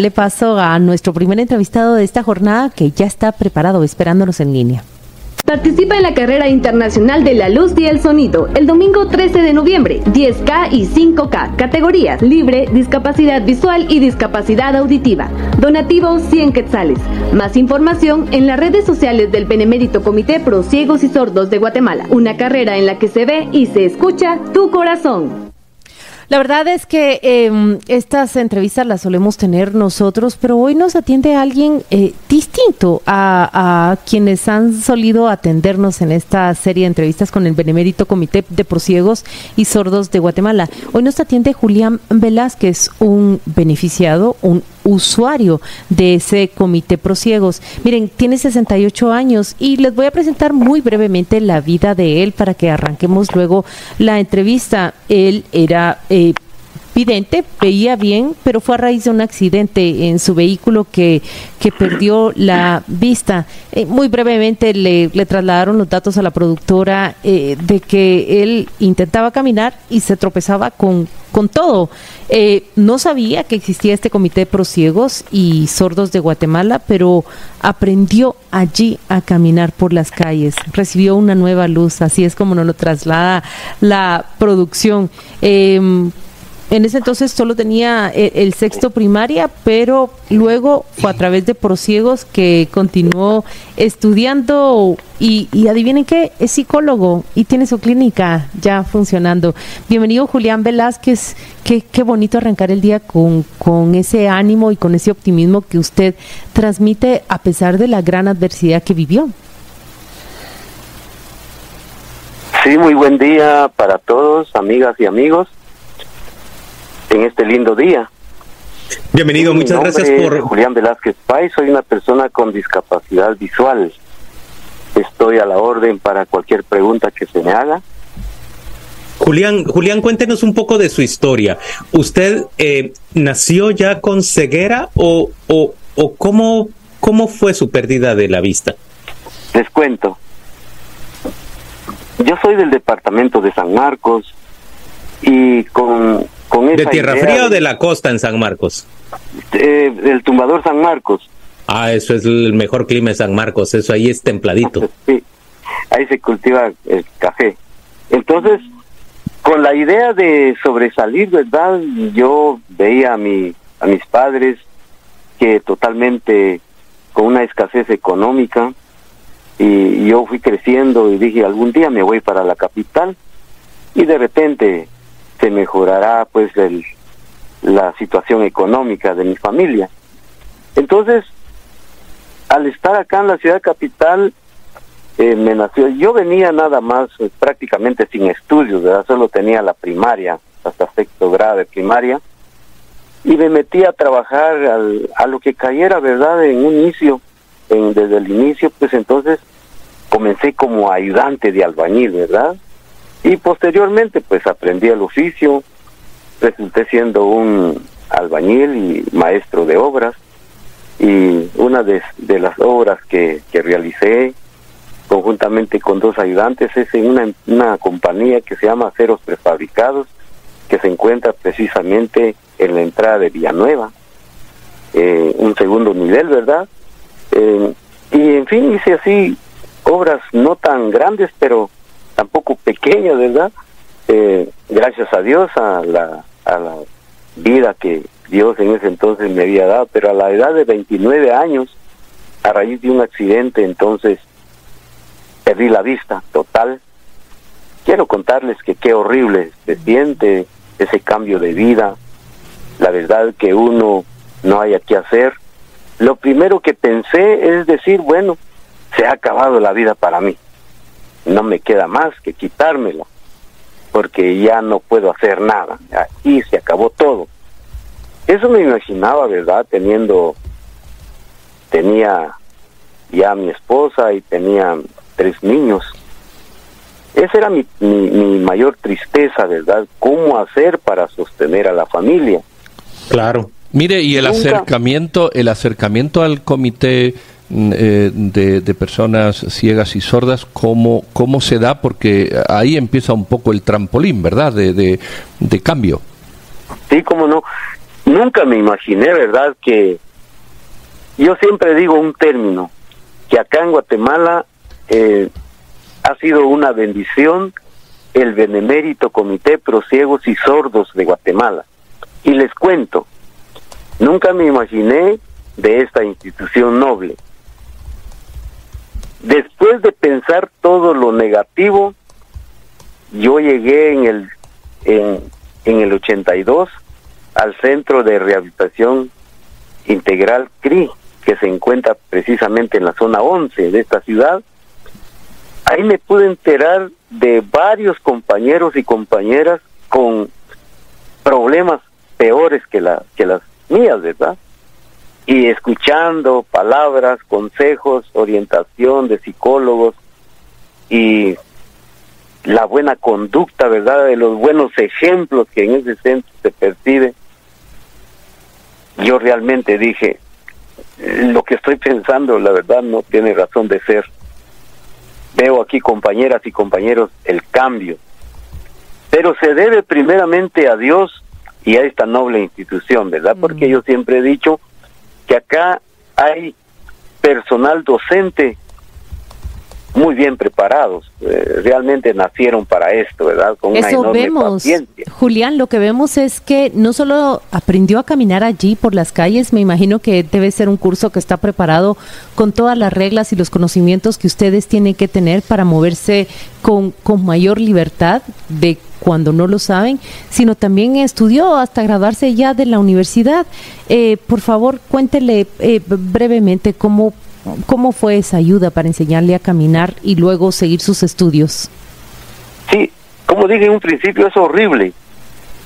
Le paso a nuestro primer entrevistado de esta jornada que ya está preparado esperándonos en línea. Participa en la carrera internacional de la luz y el sonido el domingo 13 de noviembre, 10K y 5K, categorías libre, discapacidad visual y discapacidad auditiva. Donativo 100 quetzales. Más información en las redes sociales del Benemérito Comité Pro Ciegos y Sordos de Guatemala. Una carrera en la que se ve y se escucha tu corazón. La verdad es que em, estas entrevistas las solemos tener nosotros, pero hoy nos atiende alguien eh, distinto a, quienes han solido atendernos en esta serie de entrevistas con el Benemérito Comité de Prosiegos y Sordos de Guatemala. Hoy nos atiende Julián Velázquez, un beneficiado, un usuario de ese comité prosiegos. Miren, tiene 68 años y les voy a presentar muy brevemente la vida de él para que arranquemos luego la entrevista. Él era... Eh, vidente, veía bien, pero fue a raíz de un accidente en su vehículo que, que perdió la vista. Eh, muy brevemente le, le, trasladaron los datos a la productora eh, de que él intentaba caminar y se tropezaba con, con todo. Eh, no sabía que existía este comité de prosiegos y sordos de Guatemala, pero aprendió allí a caminar por las calles, recibió una nueva luz, así es como nos lo traslada la producción. Em, en ese entonces solo tenía eh, el, sexto primaria, pero luego fue a través de Prosiegos que continuó estudiando y, adivinen qué, es psicólogo y tiene su clínica ya funcionando. Bienvenido Julián Velázquez, qué, qué bonito arrancar el día con, con ese ánimo y con ese optimismo que usted transmite a pesar de la gran adversidad que vivió. Sí, muy buen día para todos, amigas y amigos en este lindo día. Bienvenido, muchas gracias por... Julián Velázquez Pay, soy una persona con discapacidad visual. Estoy a la orden para cualquier pregunta que se me haga. Julián, Julián, cuéntenos un poco de su historia. ¿Usted eh, nació ya con ceguera o, o, o cómo, cómo fue su pérdida de la vista? Les cuento. Yo soy del departamento de San Marcos y con ¿De Tierra Fría o de la costa en San Marcos? Eh, del tumbador San Marcos. Ah, eso es el mejor clima de San Marcos, eso ahí es templadito. Sí, ahí se cultiva el café. Entonces, con la idea de sobresalir, ¿verdad? Yo veía a, mi, a mis padres que totalmente con una escasez económica y yo fui creciendo y dije, algún día me voy para la capital y de repente se mejorará pues el, la situación económica de mi familia. Entonces, al estar acá en la ciudad capital, eh, me nació, yo venía nada más eh, prácticamente sin estudios, ¿verdad? solo tenía la primaria, hasta sexto grado de primaria, y me metí a trabajar al, a lo que cayera, ¿verdad? En un inicio, en, desde el inicio, pues entonces comencé como ayudante de albañil, ¿verdad? Y posteriormente pues aprendí el oficio, resulté siendo un albañil y maestro de obras y una de, las obras que, que, realicé conjuntamente con dos ayudantes es en una, una compañía que se llama Aceros Prefabricados que se encuentra precisamente en la entrada de Villanueva, eh, un segundo nivel, ¿verdad? Eh, y en fin, hice así obras no tan grandes, pero tampoco pequeña, ¿verdad? Eh, gracias a Dios, a la, a la vida que Dios en ese entonces me había dado, pero a la edad de 29 años, a raíz de un accidente, entonces perdí la vista total. Quiero contarles que qué horrible se siente ese cambio de vida, la verdad que uno no haya que hacer. Lo primero que pensé es decir, bueno, se ha acabado la vida para mí no me queda más que quitármela, porque ya no puedo hacer nada, y se acabó todo. Eso me imaginaba, ¿verdad? Teniendo, tenía ya mi esposa y tenía tres niños. Esa era mi, mi, mayor tristeza, ¿verdad? ¿Cómo hacer para sostener a la familia? Claro. Mire, y el acercamiento, el acercamiento al comité eh, de, personas ciegas y sordas, ¿cómo, ¿cómo se da? Porque ahí empieza un poco el trampolín, ¿verdad? De, de, cambio. Sí, cómo no. nunca me imaginé, ¿verdad? Que yo siempre digo un término, que acá en Guatemala eh, ha sido una bendición el Benemérito Comité Pro Ciegos y Sordos de Guatemala. Y les cuento, nunca me imaginé de esta institución noble. Después de pensar todo lo negativo, yo llegué en el en, en el 82 al Centro de Rehabilitación Integral CRI, que se encuentra precisamente en la zona 11 de esta ciudad. Ahí me pude enterar de varios compañeros y compañeras con problemas peores que, la, que las mías, ¿verdad? Y escuchando palabras, consejos, orientación de psicólogos y la buena conducta, ¿verdad? De los buenos ejemplos que en ese centro se percibe. Yo realmente dije, lo que estoy pensando, la verdad, no tiene razón de ser. Veo aquí compañeras y compañeros el cambio, pero se debe primeramente a Dios y a esta noble institución, ¿verdad? Porque yo siempre he dicho que acá hay personal docente muy bien preparados, eh, realmente nacieron para esto, ¿verdad? Con Eso una vemos, Julián, lo que vemos es que no solo aprendió a caminar allí por las calles, me imagino que debe ser un curso que está preparado con todas las reglas y los conocimientos que ustedes tienen que tener para moverse con, con mayor libertad de cuando no lo saben, sino también estudió hasta graduarse ya de la universidad. Eh, por favor, cuéntele eh, brevemente cómo ¿Cómo fue esa ayuda para enseñarle a caminar y luego seguir sus estudios? Sí, como dije en un principio, es horrible.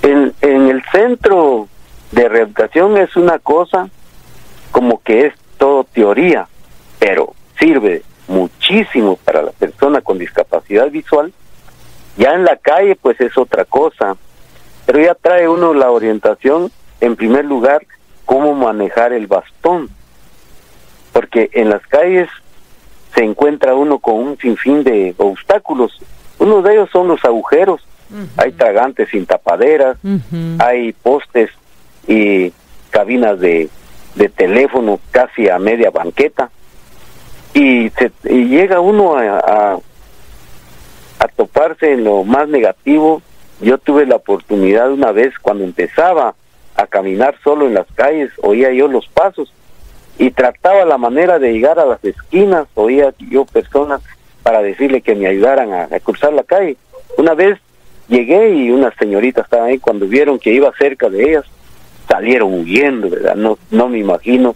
En, en el centro de rehabilitación es una cosa como que es todo teoría, pero sirve muchísimo para la persona con discapacidad visual. Ya en la calle pues es otra cosa, pero ya trae uno la orientación, en primer lugar, cómo manejar el bastón porque en las calles se encuentra uno con un sinfín de obstáculos. Uno de ellos son los agujeros. Hay tragantes sin tapaderas, hay postes y cabinas de, de teléfono casi a media banqueta. Y, se, llega uno a, a, a toparse en lo más negativo. Yo tuve la oportunidad una vez cuando empezaba a caminar solo en las calles, oía yo los pasos y trataba la manera de llegar a las esquinas, oía yo personas para decirle que me ayudaran a, cruzar la calle. Una vez llegué y unas señoritas estaban ahí, cuando vieron que iba cerca de ellas, salieron huyendo, ¿verdad? No, no me imagino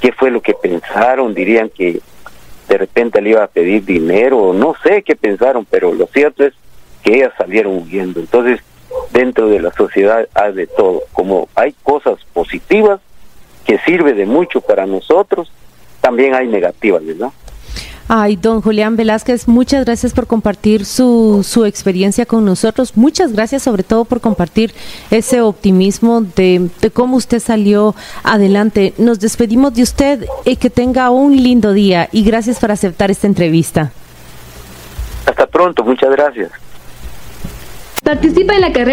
qué fue lo que pensaron, dirían que de repente le iba a pedir dinero, no sé qué pensaron, pero lo cierto es que ellas salieron huyendo. Entonces, dentro de la sociedad hay de todo, como hay cosas positivas, que sirve de mucho para nosotros, también hay negativas, ¿verdad? Ay, don Julián Velázquez, muchas gracias por compartir su, su experiencia con nosotros. Muchas gracias sobre todo por compartir ese optimismo de, de cómo usted salió adelante. Nos despedimos de usted y que tenga un lindo día y gracias por aceptar esta entrevista. Hasta pronto, muchas gracias. Participa en la carrera